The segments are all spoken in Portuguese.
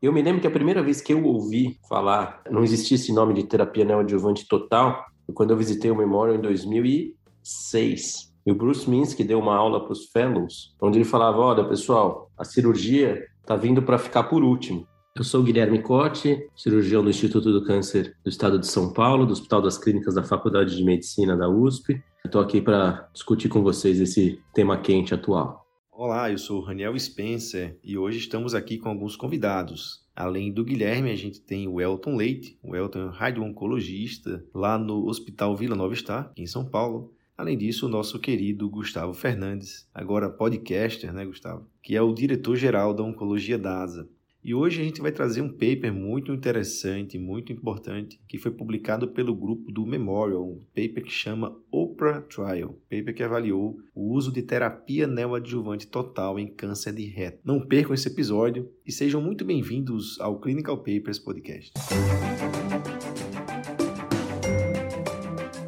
Eu me lembro que a primeira vez que eu ouvi falar, não existia esse nome de terapia neoadjuvante total, quando eu visitei o Memorial em 2006. E o Bruce Minsky deu uma aula para os fellows, onde ele falava: olha, pessoal, a cirurgia está vindo para ficar por último. Eu sou Guilherme Cotti, cirurgião do Instituto do Câncer do Estado de São Paulo, do Hospital das Clínicas da Faculdade de Medicina da USP. Estou aqui para discutir com vocês esse tema quente atual. Olá, eu sou Raniel Spencer e hoje estamos aqui com alguns convidados. Além do Guilherme, a gente tem o Elton Leite, o Elton é radio-oncologista lá no Hospital Vila Nova Star, em São Paulo. Além disso, o nosso querido Gustavo Fernandes, agora podcaster, né, Gustavo? Que é o diretor-geral da Oncologia da ASA. E hoje a gente vai trazer um paper muito interessante, muito importante, que foi publicado pelo grupo do Memorial, um paper que chama Oprah Trial, paper que avaliou o uso de terapia neoadjuvante total em câncer de reto. Não percam esse episódio e sejam muito bem-vindos ao Clinical Papers Podcast.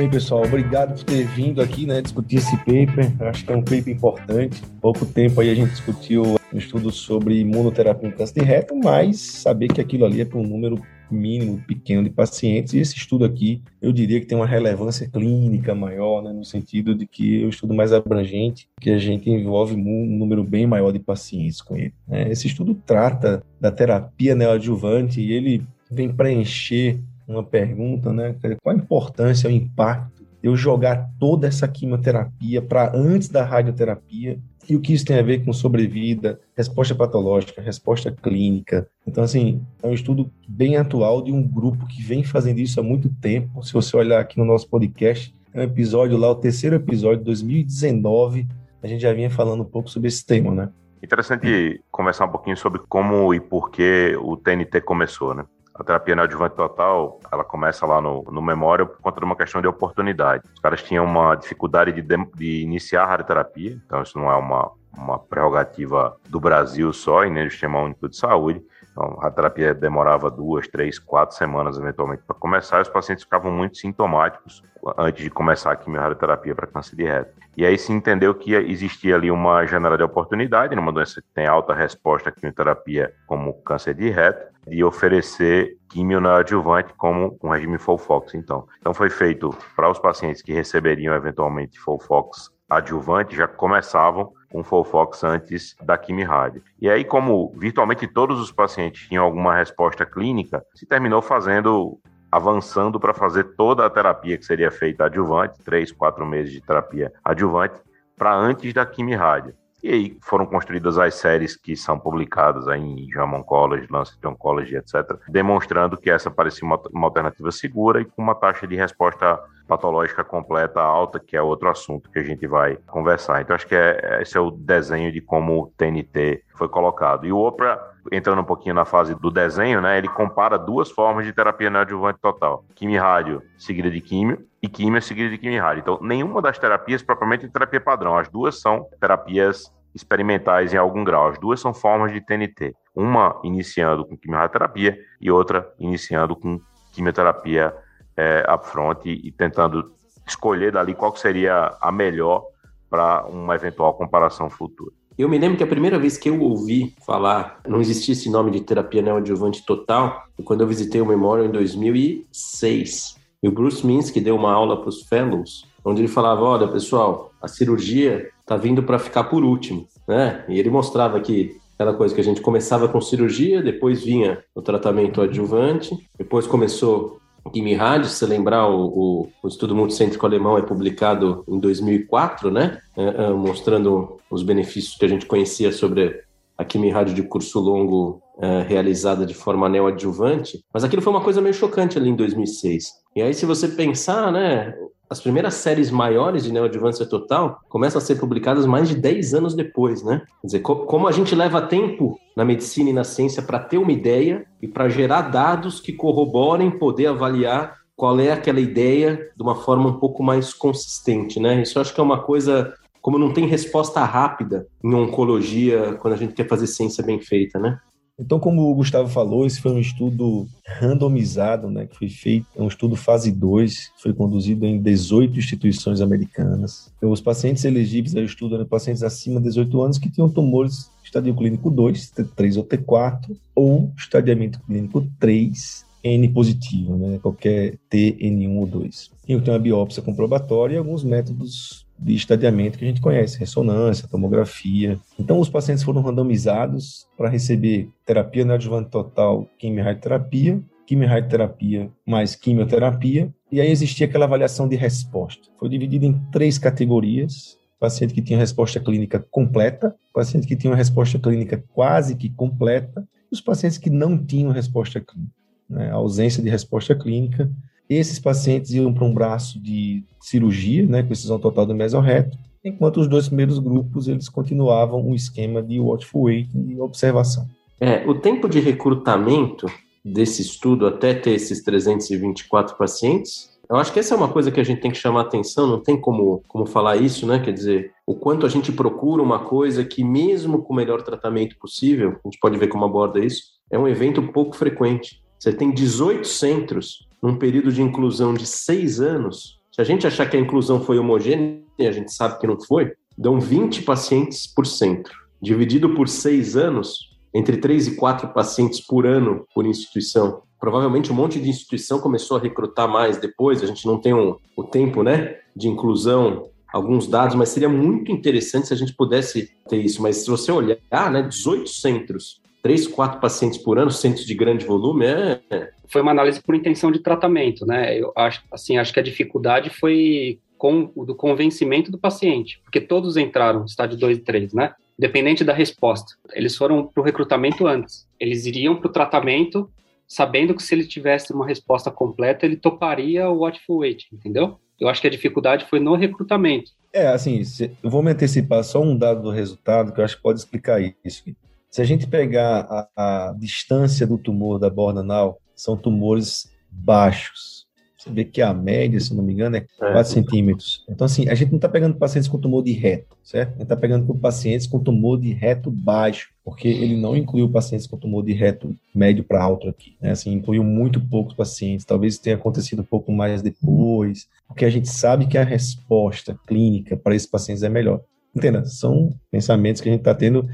Bem, pessoal, obrigado por ter vindo aqui, né, discutir esse paper. Acho que é um paper importante. Pouco tempo aí a gente discutiu um estudo sobre imunoterapia em câncer de reto, mas saber que aquilo ali é para um número mínimo pequeno de pacientes, e esse estudo aqui, eu diria que tem uma relevância clínica maior, né, no sentido de que é um estudo mais abrangente, que a gente envolve um número bem maior de pacientes com ele. Né? Esse estudo trata da terapia neoadjuvante e ele vem preencher uma pergunta, né? Qual a importância, o impacto de eu jogar toda essa quimioterapia para antes da radioterapia e o que isso tem a ver com sobrevida, resposta patológica, resposta clínica. Então, assim, é um estudo bem atual de um grupo que vem fazendo isso há muito tempo. Se você olhar aqui no nosso podcast, é um episódio lá, o terceiro episódio, 2019, a gente já vinha falando um pouco sobre esse tema, né? Interessante conversar um pouquinho sobre como e por que o TNT começou, né? A terapia neoadjuvante total, ela começa lá no, no Memória por conta de uma questão de oportunidade. Os caras tinham uma dificuldade de, de iniciar a radioterapia, então isso não é uma, uma prerrogativa do Brasil só e nem do Sistema Único de Saúde. Então, a terapia demorava duas, três, quatro semanas eventualmente para começar e os pacientes ficavam muito sintomáticos antes de começar a quimioterapia para câncer de reto. E aí se entendeu que existia ali uma janela de oportunidade numa doença que tem alta resposta à quimioterapia, como câncer de reto, de oferecer quimio neoadjuvante como um regime Folfox, então. Então foi feito para os pacientes que receberiam eventualmente Folfox adjuvante, já começavam com Folfox antes da quimio-rádio. E aí, como virtualmente todos os pacientes tinham alguma resposta clínica, se terminou fazendo avançando para fazer toda a terapia que seria feita adjuvante, três, quatro meses de terapia adjuvante, para antes da quimio-rádio. E aí foram construídas as séries que são publicadas aí em JAMA Oncology, Lancet Oncology, etc., demonstrando que essa parecia uma, uma alternativa segura e com uma taxa de resposta patológica completa alta, que é outro assunto que a gente vai conversar. Então, acho que é, esse é o desenho de como o TNT foi colocado. E o OPRA, entrando um pouquinho na fase do desenho, né, ele compara duas formas de terapia neoadjuvante total. Quimio rádio seguida de químio e químio seguida de quimio rádio. Então, nenhuma das terapias propriamente é terapia padrão. As duas são terapias experimentais em algum grau. As duas são formas de TNT. Uma iniciando com quimioterapia e outra iniciando com quimioterapia é, upfront e, e tentando escolher dali qual seria a melhor para uma eventual comparação futura. Eu me lembro que a primeira vez que eu ouvi falar, não existia esse nome de terapia neoadjuvante total, quando eu visitei o Memorial em 2006. E o Bruce Minsky deu uma aula para os fellows, onde ele falava: olha, pessoal, a cirurgia está vindo para ficar por último, né? E ele mostrava que aquela coisa que a gente começava com cirurgia, depois vinha o tratamento adjuvante, depois começou Quimihad, se você lembrar, o, o, o, estudo multicêntrico alemão é publicado em 2004, né? É, é, mostrando os benefícios que a gente conhecia sobre a quimio de curso longo é, realizada de forma neoadjuvante, mas aquilo foi uma coisa meio chocante ali em 2006. E aí, se você pensar, né, as primeiras séries maiores de neoadjuvância total começam a ser publicadas mais de 10 anos depois, né? Quer dizer, co como a gente leva tempo na medicina e na ciência para ter uma ideia e para gerar dados que corroborem, poder avaliar qual é aquela ideia de uma forma um pouco mais consistente, né? Isso acho que é uma coisa como não tem resposta rápida em oncologia quando a gente quer fazer ciência bem feita, né? Então, como o Gustavo falou, esse foi um estudo randomizado, né, que foi feito, é um estudo fase 2, foi conduzido em 18 instituições americanas. Então, os pacientes elegíveis ao estudo eram pacientes acima de 18 anos que tinham tumores estadio clínico 2, T3 ou T4, ou estadiamento clínico 3, N positivo, né, qualquer T, N1 ou 2. E tem uma biópsia comprobatória e alguns métodos de estadiamento que a gente conhece, ressonância, tomografia. Então, os pacientes foram randomizados para receber terapia neoadjuvante total, quimio-radioterapia, quimio-radioterapia mais quimioterapia, e aí existia aquela avaliação de resposta. Foi dividido em três categorias, paciente que tinha resposta clínica completa, paciente que tinha uma resposta clínica quase que completa, e os pacientes que não tinham resposta clínica, né, ausência de resposta clínica, esses pacientes iam para um braço de cirurgia, né, com excisão total do mesorreto, enquanto os dois primeiros grupos eles continuavam um esquema de watchful waiting e observação. É, o tempo de recrutamento desse estudo até ter esses 324 pacientes, eu acho que essa é uma coisa que a gente tem que chamar atenção, não tem como, como falar isso, né? Quer dizer, o quanto a gente procura uma coisa que, mesmo com o melhor tratamento possível, a gente pode ver como aborda isso, é um evento pouco frequente. Você tem 18 centros num período de inclusão de seis anos, se a gente achar que a inclusão foi homogênea, a gente sabe que não foi, dão 20 pacientes por centro. Dividido por seis anos, entre três e quatro pacientes por ano por instituição. Provavelmente um monte de instituição começou a recrutar mais depois, a gente não tem um, o tempo né, de inclusão, alguns dados, mas seria muito interessante se a gente pudesse ter isso. Mas se você olhar, né, 18 centros, três, quatro pacientes por ano, centros de grande volume, é, foi uma análise por intenção de tratamento, né? Eu acho, assim, acho que a dificuldade foi com o do convencimento do paciente, porque todos entraram estádio 2 e 3, né? Dependente da resposta. Eles foram para o recrutamento antes. Eles iriam para o tratamento sabendo que se ele tivesse uma resposta completa, ele toparia o watchful wait, entendeu? Eu acho que a dificuldade foi no recrutamento. É, assim, eu vou me antecipar só um dado do resultado que eu acho que pode explicar isso. Se a gente pegar a, a distância do tumor da borda anal são tumores baixos. Você vê que a média, se não me engano, é 4 é. centímetros. Então, assim, a gente não está pegando pacientes com tumor de reto, certo? A gente está pegando com pacientes com tumor de reto baixo, porque ele não incluiu pacientes com tumor de reto médio para alto aqui, né? Assim, incluiu muito poucos pacientes. Talvez tenha acontecido um pouco mais depois, porque a gente sabe que a resposta clínica para esses pacientes é melhor. Entenda, são pensamentos que a gente está tendo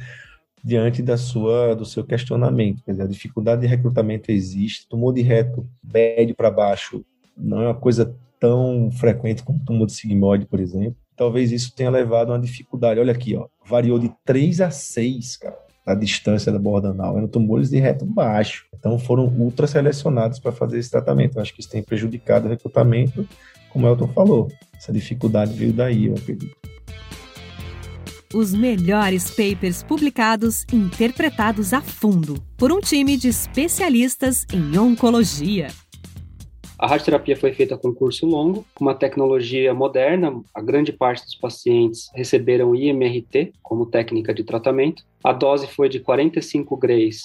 diante da sua do seu questionamento. Quer dizer, a dificuldade de recrutamento existe, tumor de reto médio para baixo não é uma coisa tão frequente como tumor de sigmoide, por exemplo. Talvez isso tenha levado a uma dificuldade. Olha aqui, ó, variou de 3 a 6, cara, a distância da borda anal. Eram tumores de reto baixo. Então foram ultra selecionados para fazer esse tratamento. Eu acho que isso tem prejudicado o recrutamento, como o Elton falou. Essa dificuldade veio daí, eu acredito. Os melhores papers publicados interpretados a fundo por um time de especialistas em oncologia. A radioterapia foi feita com curso longo, uma tecnologia moderna. A grande parte dos pacientes receberam IMRT como técnica de tratamento. A dose foi de 45 grays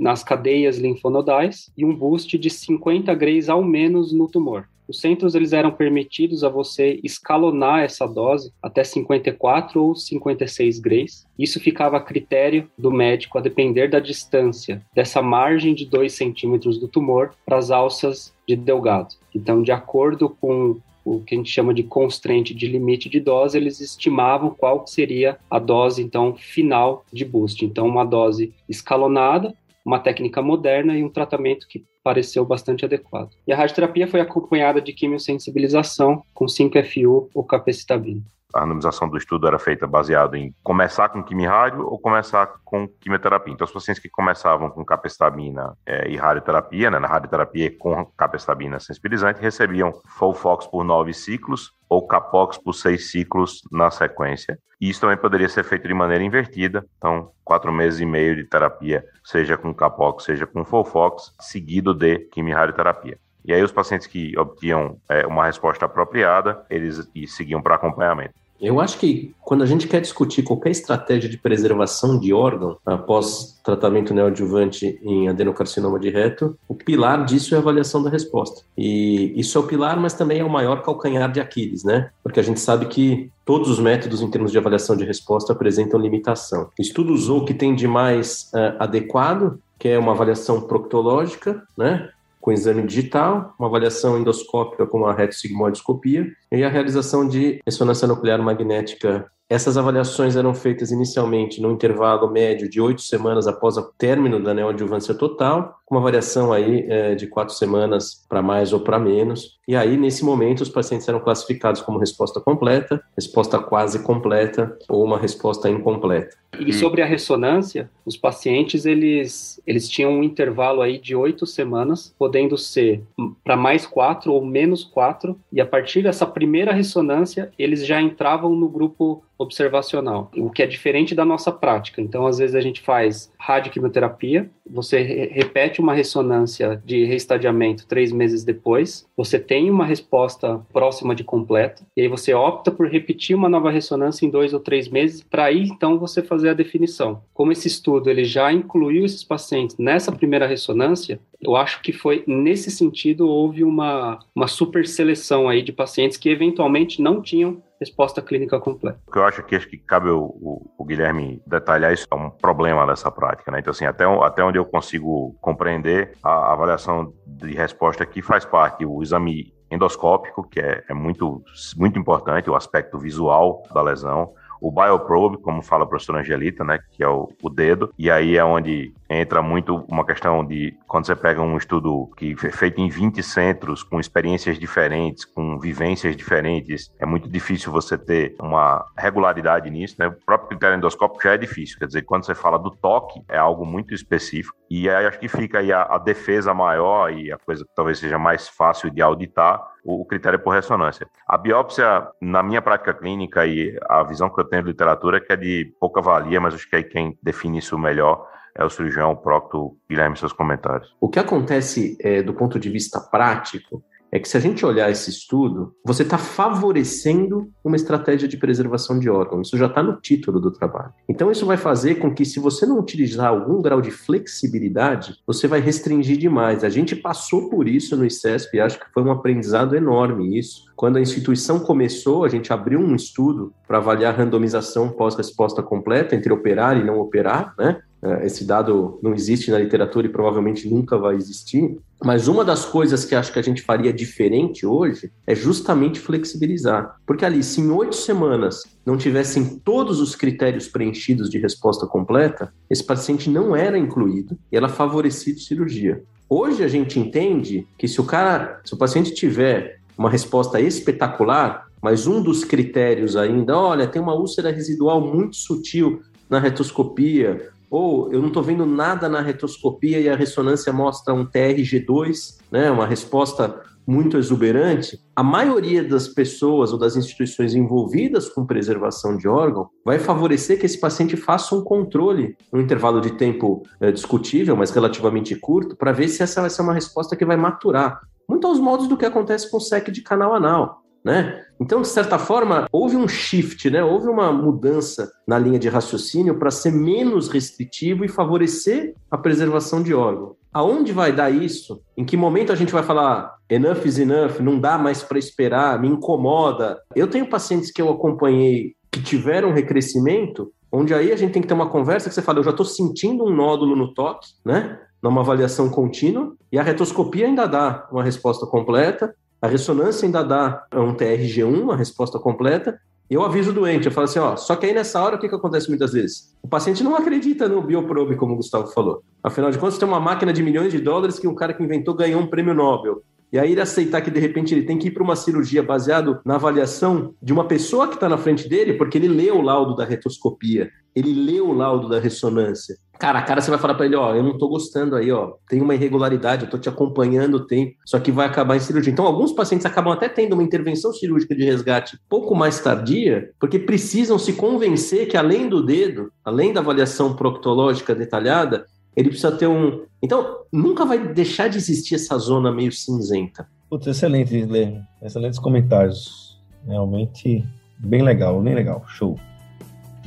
nas cadeias linfonodais e um boost de 50 grays ao menos no tumor. Os centros eles eram permitidos a você escalonar essa dose até 54 ou 56 grays. Isso ficava a critério do médico a depender da distância dessa margem de 2 centímetros do tumor para as alças de Delgado. Então, de acordo com o que a gente chama de constraint de limite de dose, eles estimavam qual seria a dose então final de boost. Então, uma dose escalonada, uma técnica moderna e um tratamento que pareceu bastante adequado. E a radioterapia foi acompanhada de quimiosensibilização com 5-FU ou capecitabina. A randomização do estudo era feita baseado em começar com quimio-rádio ou começar com quimioterapia. Então, os pacientes que começavam com capecitabina é, e radioterapia, né, na radioterapia com capecitabina sensibilizante, recebiam Folfox por nove ciclos ou Capox por seis ciclos na sequência. E isso também poderia ser feito de maneira invertida. Então, quatro meses e meio de terapia, seja com Capox, seja com Folfox, seguido de quimio-radioterapia. E aí os pacientes que obtinham é, uma resposta apropriada, eles seguiam para acompanhamento. Eu acho que quando a gente quer discutir qualquer estratégia de preservação de órgão após tratamento neoadjuvante em adenocarcinoma de reto, o pilar disso é a avaliação da resposta. E isso é o pilar, mas também é o maior calcanhar de Aquiles, né? Porque a gente sabe que todos os métodos em termos de avaliação de resposta apresentam limitação. O estudo usou o que tem de mais uh, adequado, que é uma avaliação proctológica, né? Com exame digital, uma avaliação endoscópica com a retossigmoidoscopia e a realização de ressonância nuclear magnética essas avaliações eram feitas inicialmente no intervalo médio de oito semanas após o término da neoadjuvância total, com uma variação aí é, de quatro semanas para mais ou para menos. E aí, nesse momento, os pacientes eram classificados como resposta completa, resposta quase completa ou uma resposta incompleta. E sobre a ressonância, os pacientes eles, eles tinham um intervalo aí de oito semanas, podendo ser para mais quatro ou menos quatro, e a partir dessa primeira ressonância, eles já entravam no grupo observacional, o que é diferente da nossa prática. Então, às vezes a gente faz radioquimioterapia, você re repete uma ressonância de reestadiamento três meses depois, você tem uma resposta próxima de completa, e aí você opta por repetir uma nova ressonância em dois ou três meses, para aí então você fazer a definição. Como esse estudo ele já incluiu esses pacientes nessa primeira ressonância, eu acho que foi nesse sentido houve uma, uma super seleção aí de pacientes que eventualmente não tinham resposta clínica completa. O que eu acho que acho que cabe o, o, o, Guilherme detalhar isso é um problema dessa prática, né? Então assim, até, até onde eu consigo compreender a, avaliação de resposta aqui faz parte o exame endoscópico, que é, é muito, muito importante, o aspecto visual da lesão, o bioprobe, como fala a professora Angelita, né, que é o, o, dedo, e aí é onde entra muito uma questão de quando você pega um estudo que é feito em 20 centros, com experiências diferentes, com vivências diferentes, é muito difícil você ter uma regularidade nisso, né? O próprio critério endoscópico já é difícil, quer dizer, quando você fala do toque, é algo muito específico, e aí acho que fica aí a, a defesa maior e a coisa que talvez seja mais fácil de auditar, o, o critério por ressonância. A biópsia, na minha prática clínica e a visão que eu tenho de literatura, é que é de pouca valia, mas acho que aí quem define isso melhor é o cirurgião Procto Guilherme, seus comentários. O que acontece é, do ponto de vista prático é que se a gente olhar esse estudo, você está favorecendo uma estratégia de preservação de órgãos. Isso já está no título do trabalho. Então, isso vai fazer com que, se você não utilizar algum grau de flexibilidade, você vai restringir demais. A gente passou por isso no ICESP e acho que foi um aprendizado enorme isso. Quando a instituição começou, a gente abriu um estudo para avaliar a randomização pós-resposta completa entre operar e não operar, né? É, esse dado não existe na literatura e provavelmente nunca vai existir. Mas uma das coisas que acho que a gente faria diferente hoje é justamente flexibilizar. Porque ali, se em oito semanas não tivessem todos os critérios preenchidos de resposta completa, esse paciente não era incluído e era favorecido cirurgia. Hoje a gente entende que se o cara, se o paciente tiver uma resposta espetacular, mas um dos critérios ainda, olha, tem uma úlcera residual muito sutil na retoscopia, ou eu não estou vendo nada na retoscopia e a ressonância mostra um TRG2, né, uma resposta muito exuberante, a maioria das pessoas ou das instituições envolvidas com preservação de órgão vai favorecer que esse paciente faça um controle no intervalo de tempo é, discutível, mas relativamente curto, para ver se essa vai ser uma resposta que vai maturar. Muito aos modos do que acontece com o SEC de canal anal né? Então, de certa forma, houve um shift, né? Houve uma mudança na linha de raciocínio para ser menos restritivo e favorecer a preservação de órgão. Aonde vai dar isso? Em que momento a gente vai falar enough is enough, não dá mais para esperar, me incomoda? Eu tenho pacientes que eu acompanhei que tiveram recrescimento, onde aí a gente tem que ter uma conversa que você fala, eu já estou sentindo um nódulo no toque, né? Numa avaliação contínua, e a retoscopia ainda dá uma resposta completa, a ressonância ainda dá um TRG1, uma resposta completa, e eu aviso o doente, eu falo assim, ó, só que aí nessa hora o que, que acontece muitas vezes? O paciente não acredita no bioprobe, como o Gustavo falou. Afinal de contas, tem uma máquina de milhões de dólares que um cara que inventou ganhou um prêmio Nobel. E aí ele aceitar que de repente ele tem que ir para uma cirurgia baseado na avaliação de uma pessoa que está na frente dele, porque ele leu o laudo da retoscopia, ele leu o laudo da ressonância. Cara, a cara você vai falar para ele, ó, eu não tô gostando aí, ó, tem uma irregularidade, eu tô te acompanhando o tempo, só que vai acabar em cirurgia. Então, alguns pacientes acabam até tendo uma intervenção cirúrgica de resgate pouco mais tardia, porque precisam se convencer que além do dedo, além da avaliação proctológica detalhada, ele precisa ter um. Então, nunca vai deixar de existir essa zona meio cinzenta. Putz, excelente, Guilherme. Excelentes comentários. Realmente Bem legal, bem legal. Show.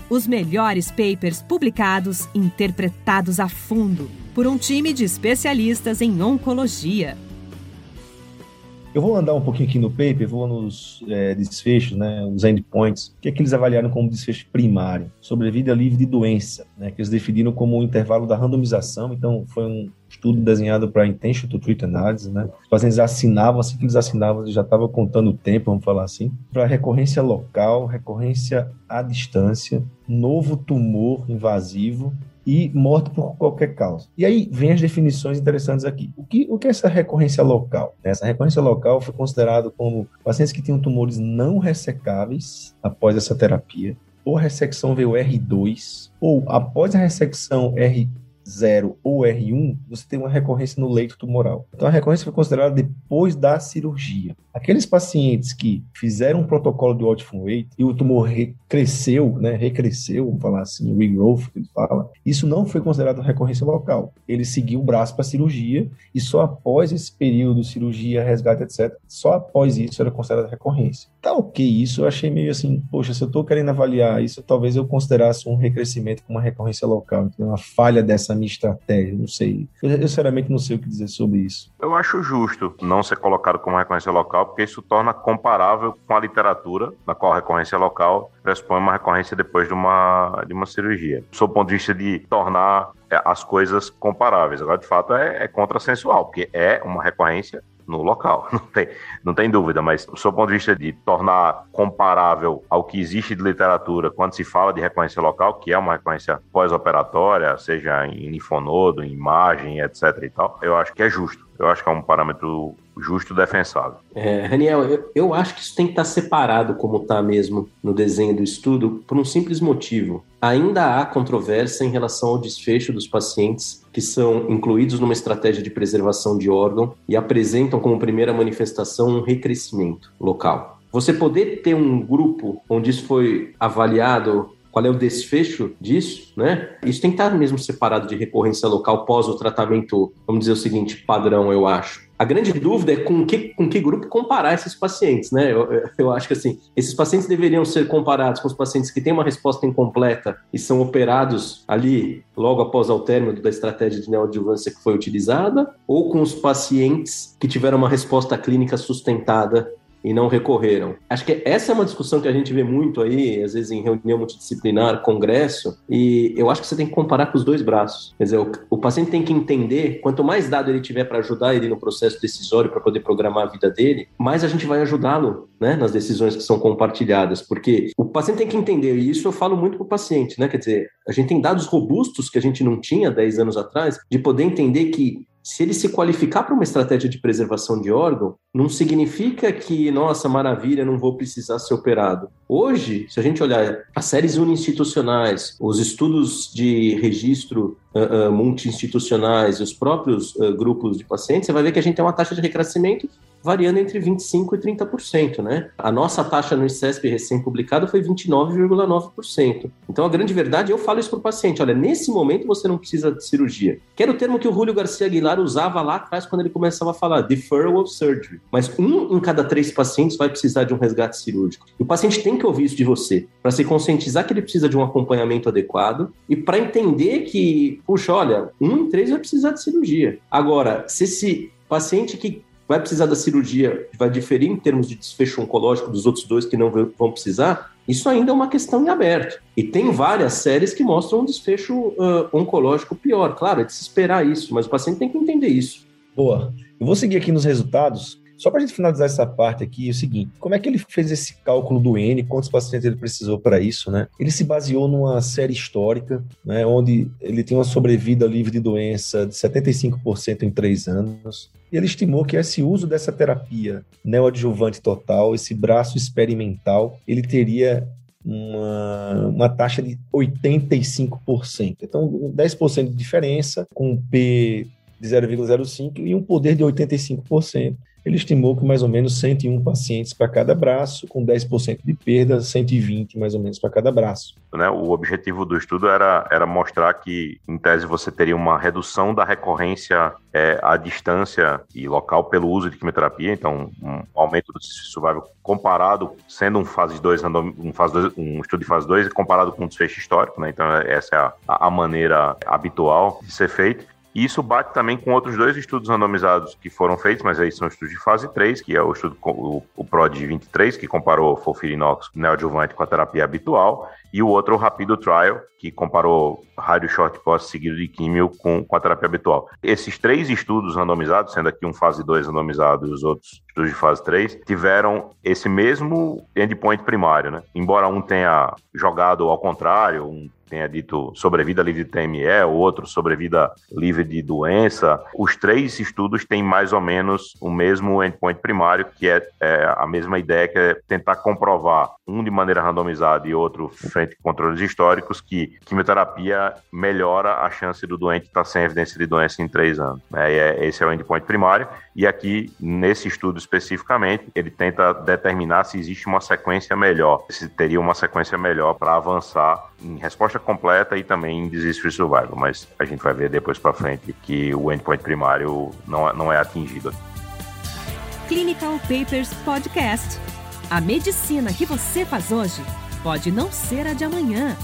Os melhores papers publicados, interpretados a fundo por um time de especialistas em oncologia. Eu vou andar um pouquinho aqui no paper, vou nos é, desfechos, né, os endpoints. O que é que eles avaliaram como desfecho primário? Sobrevida livre de doença, né, que eles definiram como o intervalo da randomização. Então, foi um estudo desenhado para intention to treat análise, né? Os pacientes assinavam, assim que eles assinavam, eles já estavam contando o tempo, vamos falar assim, para recorrência local, recorrência à distância, novo tumor invasivo e morte por qualquer causa. E aí vem as definições interessantes aqui. O que, o que é essa recorrência local? Essa recorrência local foi considerado como pacientes que tinham tumores não ressecáveis após essa terapia, ou a ressecção veio R2, ou após a ressecção R 0 ou R1, você tem uma recorrência no leito tumoral. Então a recorrência foi considerada depois da cirurgia. Aqueles pacientes que fizeram um protocolo de Watchful Wait e o tumor cresceu, né, recresceu, vamos falar assim, regrowth, que ele fala, isso não foi considerado recorrência local. Ele seguiu o braço para a cirurgia e só após esse período, cirurgia, resgate, etc., só após isso era considerada recorrência. Tá ok isso, eu achei meio assim, poxa, se eu estou querendo avaliar isso, talvez eu considerasse um recrescimento com uma recorrência local, então uma falha dessa minha estratégia, não sei. Eu, eu sinceramente não sei o que dizer sobre isso. Eu acho justo não ser colocado como recorrência local, porque isso torna comparável com a literatura, na qual a recorrência local pressupõe uma recorrência depois de uma, de uma cirurgia. Sob o ponto de vista de tornar é, as coisas comparáveis. Agora, de fato, é, é contrassensual, porque é uma recorrência no local, não tem, não tem dúvida, mas do seu ponto de vista de tornar comparável ao que existe de literatura quando se fala de recorrência local, que é uma recorrência pós-operatória, seja em linfonodo, em imagem, etc e tal, eu acho que é justo. Eu acho que é um parâmetro justo defensável. É, Raniel, eu, eu acho que isso tem que estar separado, como está mesmo no desenho do estudo, por um simples motivo. Ainda há controvérsia em relação ao desfecho dos pacientes que são incluídos numa estratégia de preservação de órgão e apresentam como primeira manifestação um recrescimento local. Você poder ter um grupo onde isso foi avaliado qual é o desfecho disso, né? Isso tem que estar mesmo separado de recorrência local pós o tratamento, vamos dizer o seguinte, padrão, eu acho. A grande dúvida é com que, com que grupo comparar esses pacientes, né? Eu, eu acho que assim, esses pacientes deveriam ser comparados com os pacientes que têm uma resposta incompleta e são operados ali logo após o término da estratégia de neoadjuvância que foi utilizada, ou com os pacientes que tiveram uma resposta clínica sustentada e não recorreram. Acho que essa é uma discussão que a gente vê muito aí, às vezes em reunião multidisciplinar, congresso, e eu acho que você tem que comparar com os dois braços. Quer dizer, o, o paciente tem que entender, quanto mais dado ele tiver para ajudar ele no processo decisório, para poder programar a vida dele, mais a gente vai ajudá-lo né, nas decisões que são compartilhadas, porque o paciente tem que entender, e isso eu falo muito para o paciente, né? Quer dizer, a gente tem dados robustos que a gente não tinha 10 anos atrás, de poder entender que se ele se qualificar para uma estratégia de preservação de órgão, não significa que, nossa, maravilha, não vou precisar ser operado. Hoje, se a gente olhar as séries uninstitucionais, os estudos de registro uh, uh, multi-institucionais os próprios uh, grupos de pacientes, você vai ver que a gente tem uma taxa de recrescimento variando entre 25% e 30%, né? A nossa taxa no ICESP recém-publicada foi 29,9%. Então, a grande verdade, eu falo isso para o paciente, olha, nesse momento você não precisa de cirurgia. Que era o termo que o Julio Garcia Aguilar usava lá atrás quando ele começava a falar, deferral surgery. Mas um em cada três pacientes vai precisar de um resgate cirúrgico. E o paciente tem que ouvir isso de você, para se conscientizar que ele precisa de um acompanhamento adequado e para entender que, puxa, olha, um em três vai precisar de cirurgia. Agora, se esse paciente que vai precisar da cirurgia, vai diferir em termos de desfecho oncológico dos outros dois que não vão precisar, isso ainda é uma questão em aberto. E tem várias séries que mostram um desfecho uh, oncológico pior. Claro, é de se esperar isso, mas o paciente tem que entender isso. Boa. Eu vou seguir aqui nos resultados só para a gente finalizar essa parte aqui, é o seguinte: como é que ele fez esse cálculo do N? Quantos pacientes ele precisou para isso, né? Ele se baseou numa série histórica, né, onde ele tem uma sobrevida livre de doença de 75% em três anos. E ele estimou que esse uso dessa terapia neoadjuvante total, esse braço experimental, ele teria uma, uma taxa de 85%. Então, 10% de diferença, com um P de 0,05 e um poder de 85%. Ele estimou que mais ou menos 101 pacientes para cada braço, com 10% de perda, 120 mais ou menos para cada braço. Né, o objetivo do estudo era, era mostrar que, em tese, você teria uma redução da recorrência é, à distância e local pelo uso de quimioterapia, então um aumento do survival comparado, sendo um fase 2, um, fase 2, um estudo de fase 2, comparado com um desfecho histórico, né? Então essa é a, a maneira habitual de ser feito. E isso bate também com outros dois estudos randomizados que foram feitos, mas aí são estudos de fase 3, que é o estudo, o, o PROD 23, que comparou folfirinox neoadjuvante com a terapia habitual, e o outro, o Rapido Trial, que comparou rádio short course seguido de químio com, com a terapia habitual. Esses três estudos randomizados, sendo aqui um fase 2 randomizado e os outros estudos de fase 3, tiveram esse mesmo endpoint primário, né? Embora um tenha jogado ao contrário, um tenha dito sobrevida livre de TME, o outro sobrevida livre de doença. Os três estudos têm mais ou menos o mesmo endpoint primário, que é, é a mesma ideia, que é tentar comprovar, um de maneira randomizada e outro frente controles históricos, que quimioterapia melhora a chance do doente estar sem evidência de doença em três anos. É, é, esse é o endpoint primário. E aqui, nesse estudo especificamente, ele tenta determinar se existe uma sequência melhor, se teria uma sequência melhor para avançar em resposta completa e também em disease-free survival, mas a gente vai ver depois para frente que o endpoint primário não, é, não é atingido. Clinical Papers Podcast. A medicina que você faz hoje pode não ser a de amanhã.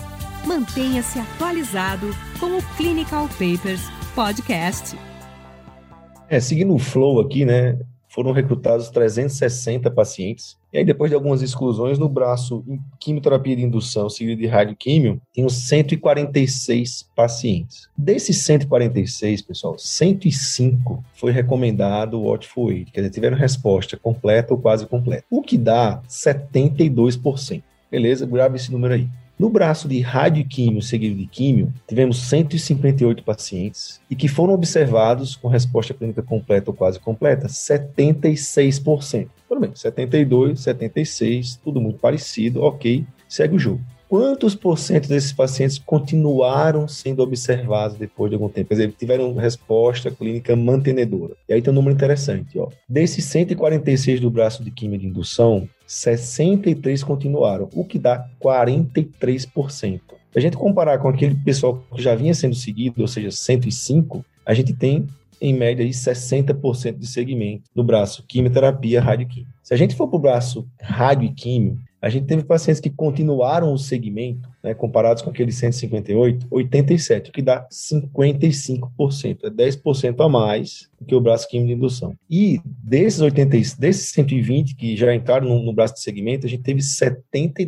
Mantenha-se atualizado com o Clinical Papers Podcast. É, seguindo o flow aqui, né? Foram recrutados 360 pacientes. E aí, depois de algumas exclusões, no braço em quimioterapia de indução, seguido de radioquímio, tinham 146 pacientes. Desses 146, pessoal, 105 foi recomendado o Watchful Aid, quer dizer, tiveram resposta completa ou quase completa, o que dá 72%. Beleza? Grave esse número aí. No braço de radioquímio seguido de químio, tivemos 158 pacientes e que foram observados com resposta clínica completa ou quase completa, 76%. Tudo bem, 72, 76, tudo muito parecido, ok, segue o jogo. Quantos por cento desses pacientes continuaram sendo observados depois de algum tempo? Quer dizer, tiveram resposta clínica mantenedora. E aí tem um número interessante, ó. Desses 146 do braço de químio de indução, 63 continuaram, o que dá 43%. Se a gente comparar com aquele pessoal que já vinha sendo seguido, ou seja, 105, a gente tem em média aí 60% de segmento no braço quimioterapia, radioquímio. Se a gente for para o braço rádio e químio, a gente teve pacientes que continuaram o segmento, né, comparados com aqueles 158, 87, o que dá 55%, é 10% a mais do que o braço químico de indução. E desses 80, desses 120 que já entraram no, no braço de segmento, a gente teve 72%,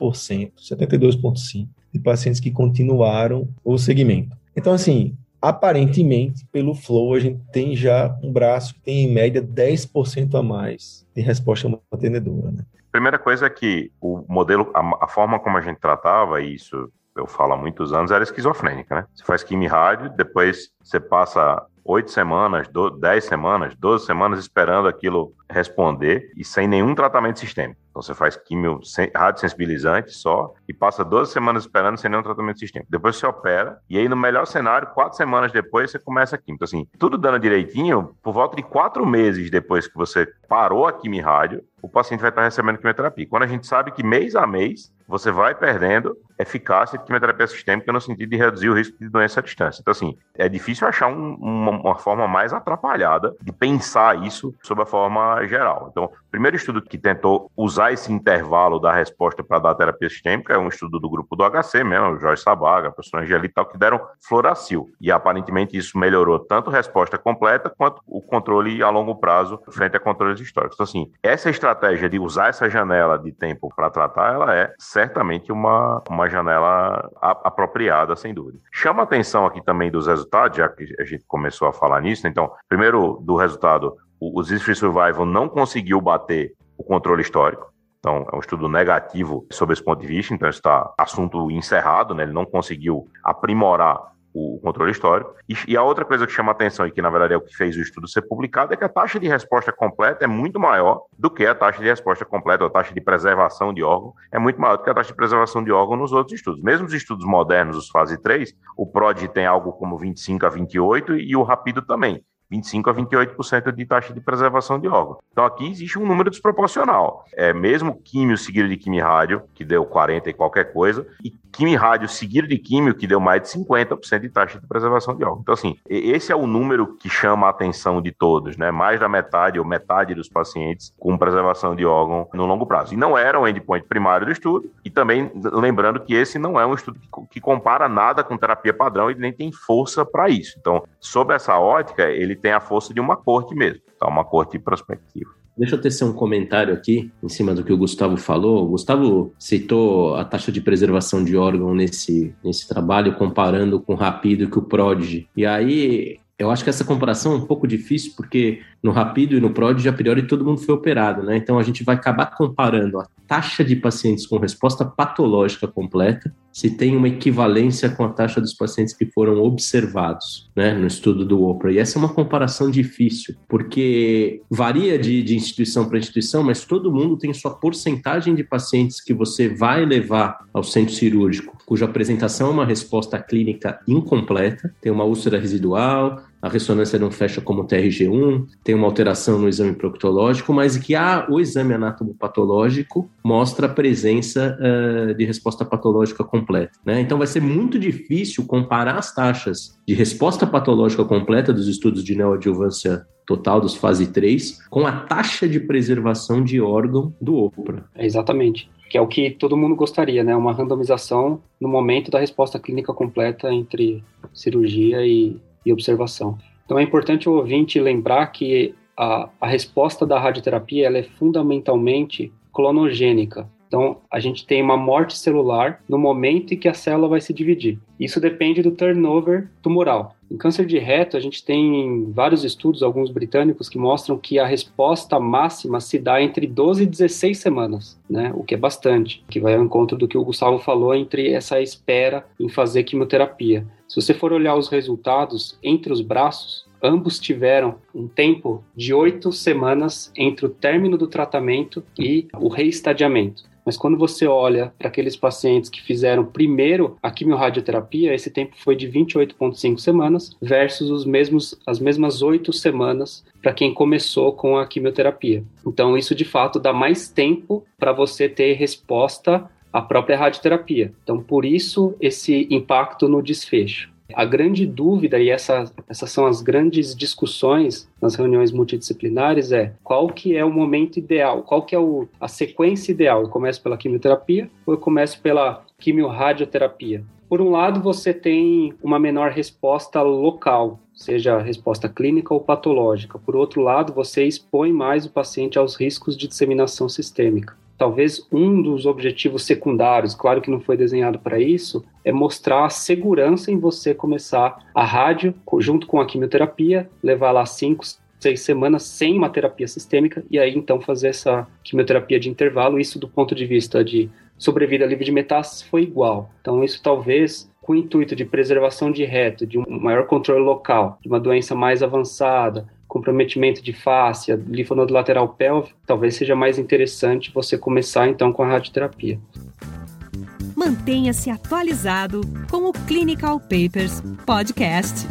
72,5% de pacientes que continuaram o segmento. Então, assim, aparentemente, pelo flow, a gente tem já um braço que tem em média 10% a mais de resposta mantenedora. Né? Primeira coisa é que o modelo, a, a, forma como a gente tratava isso, eu falo há muitos anos, era esquizofrênica, né? Você faz quimio rádio, depois você passa oito semanas, do, dez semanas, doze semanas esperando aquilo responder e sem nenhum tratamento sistêmico. Então você faz quimio radiosensibilizante só e passa 12 semanas esperando sem nenhum tratamento sistêmico. Depois você opera e aí no melhor cenário, quatro semanas depois você começa a quimio. Então assim, tudo dando direitinho, por volta de quatro meses depois que você parou a quimio rádio, o paciente vai estar recebendo quimioterapia. Quando a gente sabe que mês a mês você vai perdendo eficácia de quimioterapia sistêmica no sentido de reduzir o risco de doença à distância. Então, assim, é difícil achar um, uma, uma, forma mais atrapalhada de pensar isso sob a forma geral. Então, o primeiro estudo que tentou usar esse intervalo da resposta para dar terapia sistêmica é um estudo do grupo do HC mesmo, o Jorge Sabaga, a professor Angelita tal, que deram floracil. E aparentemente isso melhorou tanto a resposta completa quanto o controle a longo prazo frente a controles históricos. Então, assim, essa estratégia de usar essa janela de tempo para tratar, ela é certamente uma, uma janela apropriada, sem dúvida. Chama atenção aqui também dos resultados, já que a gente começou a falar nisso. Então, primeiro do resultado, o, o Survival não conseguiu bater o controle histórico. Então, é um estudo negativo sobre esse ponto de vista, então está assunto encerrado, né? ele não conseguiu aprimorar o controle histórico. E, e, a outra coisa que chama atenção e que, na verdade, é o que fez o estudo ser publicado é que a taxa de resposta completa é muito maior do que a taxa de resposta completa, ou a taxa de preservação de órgão é muito maior do que a taxa de preservação de órgão nos outros estudos. Mesmo os estudos modernos, os fase 3, o PROD tem algo como 25 a 28 e o Rapido também. 25 a 28% de taxa de preservação de órgão. Então aqui existe um número desproporcional. É mesmo químio seguido de quimio rádio, que deu 40 e qualquer coisa, e quimio rádio seguido de químio, que deu mais de 50% de taxa de preservação de órgão. Então assim, esse é o número que chama a atenção de todos, né? Mais da metade ou metade dos pacientes com preservação de órgão no longo prazo. E não era o endpoint primário do estudo, e também lembrando que esse não é um estudo que compara nada com terapia padrão e nem tem força para isso. Então, sob essa ótica, ele tem a força de uma corte mesmo, tá? uma corte prospectiva. Deixa eu tecer um comentário aqui em cima do que o Gustavo falou. O Gustavo citou a taxa de preservação de órgão nesse, nesse trabalho, comparando com o Rapido e com o Prodigy. E aí, eu acho que essa comparação é um pouco difícil, porque no Rapido e no Prodigy, a priori, todo mundo foi operado, né? Então a gente vai acabar comparando a taxa de pacientes com resposta patológica completa, se tem uma equivalência com a taxa dos pacientes que foram observados, né, no estudo do OPRA. E essa é uma comparação difícil, porque varia de, de instituição para instituição, mas todo mundo tem sua porcentagem de pacientes que você vai levar ao centro cirúrgico, cuja apresentação é uma resposta clínica incompleta, tem uma úlcera residual, a ressonância não fecha como TRG1, tem uma alteração no exame proctológico, mas que o exame anatomopatológico mostra a presença uh, de resposta patológica completa. Né? Então vai ser muito difícil comparar as taxas de resposta patológica completa dos estudos de neoadjuvância total dos fase 3 com a taxa de preservação de órgão do OPRA. É exatamente que é o que todo mundo gostaria, né? Uma randomização no momento da resposta clínica completa entre cirurgia e, e observação. Então é importante o ouvinte lembrar que a, a resposta da radioterapia ela é fundamentalmente clonogênica. Então, a gente tem uma morte celular no momento em que a célula vai se dividir. Isso depende do turnover tumoral. Em câncer de reto, a gente tem vários estudos, alguns britânicos, que mostram que a resposta máxima se dá entre 12 e 16 semanas, né? o que é bastante, que vai ao encontro do que o Gustavo falou entre essa espera em fazer quimioterapia. Se você for olhar os resultados entre os braços, ambos tiveram um tempo de oito semanas entre o término do tratamento e o reestadiamento. Mas quando você olha para aqueles pacientes que fizeram primeiro a quimiorradioterapia, esse tempo foi de 28,5 semanas versus os mesmos, as mesmas oito semanas para quem começou com a quimioterapia. Então, isso de fato dá mais tempo para você ter resposta a própria radioterapia. Então, por isso, esse impacto no desfecho. A grande dúvida, e essa, essas são as grandes discussões nas reuniões multidisciplinares, é qual que é o momento ideal, qual que é o, a sequência ideal. Eu começo pela quimioterapia ou eu começo pela quimiorradioterapia? Por um lado, você tem uma menor resposta local, seja resposta clínica ou patológica. Por outro lado, você expõe mais o paciente aos riscos de disseminação sistêmica talvez um dos objetivos secundários, claro que não foi desenhado para isso, é mostrar a segurança em você começar a rádio junto com a quimioterapia, levar lá cinco, seis semanas sem uma terapia sistêmica e aí então fazer essa quimioterapia de intervalo. Isso do ponto de vista de sobrevida livre de metástases foi igual. Então isso talvez com o intuito de preservação de reto, de um maior controle local, de uma doença mais avançada, comprometimento de face, linfonodo lateral pélvico, talvez seja mais interessante você começar então com a radioterapia. Mantenha-se atualizado com o Clinical Papers Podcast.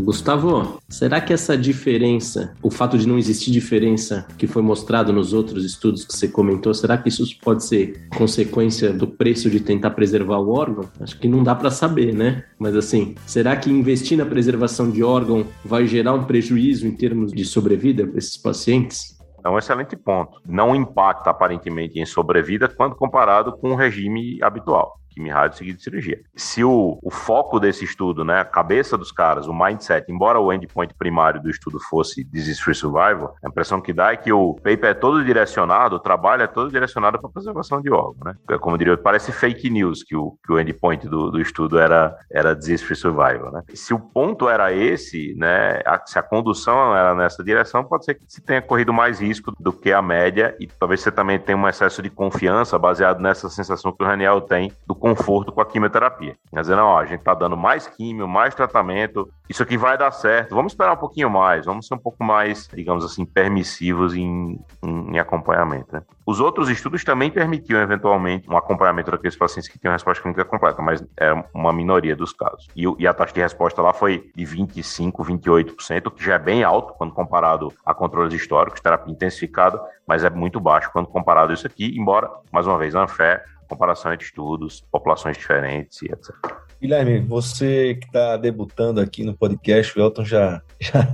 Gustavo, será que essa diferença, o fato de não existir diferença que foi mostrado nos outros estudos que você comentou, será que isso pode ser consequência do preço de tentar preservar o órgão? Acho que não dá para saber, né? Mas assim, será que investir na preservação de órgão vai gerar um prejuízo em termos de sobrevida para esses pacientes? É um excelente ponto. Não impacta aparentemente em sobrevida quando comparado com o regime habitual quimio-rádio seguido de cirurgia. Se o, o foco desse estudo, né, a cabeça dos caras, o mindset, embora o endpoint primário do estudo fosse disease-free survival, a impressão que dá é que o paper é todo direcionado, o trabalho é todo direcionado para preservação de órgão, né? Como eu diria, parece fake news que o, que o endpoint do, do estudo era, era disease-free survival, né? Se o ponto era esse, né, a, se a condução era nessa direção, pode ser que se tenha corrido mais risco do que a média e talvez você também tenha um excesso de confiança baseado nessa sensação que o Raniel tem do conforto com a quimioterapia. Quer não, a gente está dando mais químio, mais tratamento, isso aqui vai dar certo, vamos esperar um pouquinho mais, vamos ser um pouco mais, digamos assim, permissivos em, em, em acompanhamento. Né? Os outros estudos também permitiam, eventualmente, um acompanhamento daqueles pacientes que tinham resposta clínica completa, mas é uma minoria dos casos. E, e a taxa de resposta lá foi de 25, 28%, que já é bem alto quando comparado a controles históricos, terapia intensificada, mas é muito baixo quando comparado a isso aqui, embora, mais uma vez, a fé comparação entre estudos, populações diferentes e etc. Guilherme, você que está debutando aqui no podcast, o Elton já, já...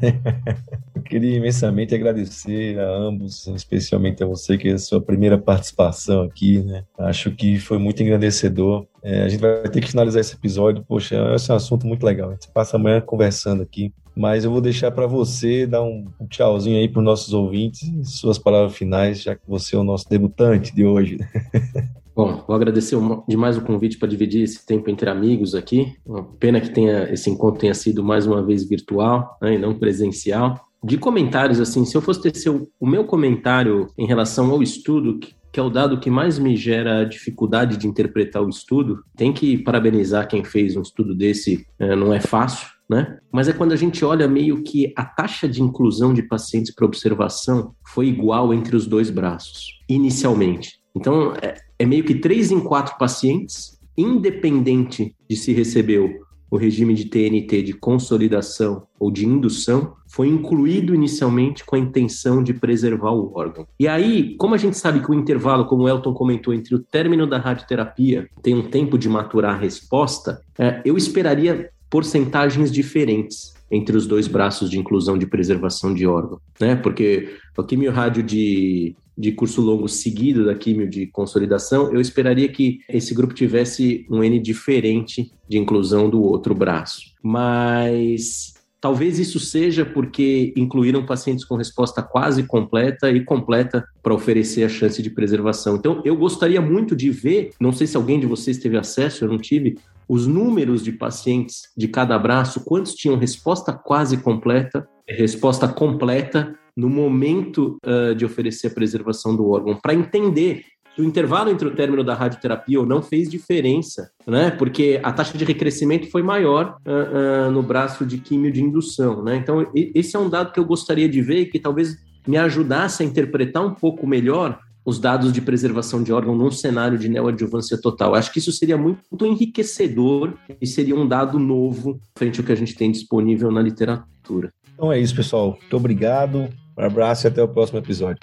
Eu queria imensamente agradecer a ambos, especialmente a você, que é a sua primeira participação aqui, né? Acho que foi muito engrandecedor. É, a gente vai ter que finalizar esse episódio. Poxa, esse é um assunto muito legal. A gente passa amanhã conversando aqui. Mas eu vou deixar para você dar um, tchauzinho aí para os nossos ouvintes, suas palavras finais, já que você é o nosso debutante de hoje. Bom, vou agradecer demais o convite para dividir esse tempo entre amigos aqui. Pena que tenha, esse encontro tenha sido mais uma vez virtual né, e não presencial. De comentários, assim, se eu fosse ter seu, o meu comentário em relação ao estudo, que, que é o dado que mais me gera dificuldade de interpretar o estudo, tem que parabenizar quem fez um estudo desse, é, não é fácil. Né? Mas é quando a gente olha meio que a taxa de inclusão de pacientes para observação foi igual entre os dois braços, inicialmente. Então, é, é meio que três em quatro pacientes, independente de se recebeu o regime de TNT de consolidação ou de indução, foi incluído inicialmente com a intenção de preservar o órgão. E aí, como a gente sabe que o intervalo, como o Elton comentou, entre o término da radioterapia tem um tempo de maturar a resposta, é, eu esperaria porcentagens diferentes entre os dois braços de inclusão de preservação de órgão, né? Porque o quimio-rádio de de curso longo seguido da químio de consolidação, eu esperaria que esse grupo tivesse um N diferente de inclusão do outro braço. Mas talvez isso seja porque incluíram pacientes com resposta quase completa e completa para oferecer a chance de preservação. Então, eu gostaria muito de ver, não sei se alguém de vocês teve acesso, eu não tive, os números de pacientes de cada braço, quantos tinham resposta quase completa, resposta completa no momento uh, de oferecer a preservação do órgão, para entender se o intervalo entre o término da radioterapia ou não fez diferença, né? Porque a taxa de recrescimento foi maior uh, uh, no braço de químio de indução, né? Então, esse é um dado que eu gostaria de ver e que talvez me ajudasse a interpretar um pouco melhor os dados de preservação de órgão num cenário de neoadjuvância total. Acho que isso seria muito enriquecedor e seria um dado novo frente ao que a gente tem disponível na literatura. Então é isso, pessoal. Muito obrigado. Um abraço e até o próximo episódio.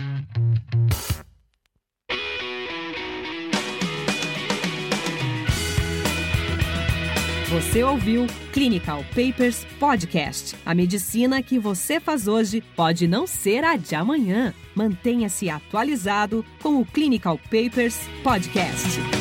Você ouviu Clinical Papers Podcast. A medicina que você faz hoje pode não ser a de amanhã. Mantenha-se atualizado com o Clinical Papers Podcast.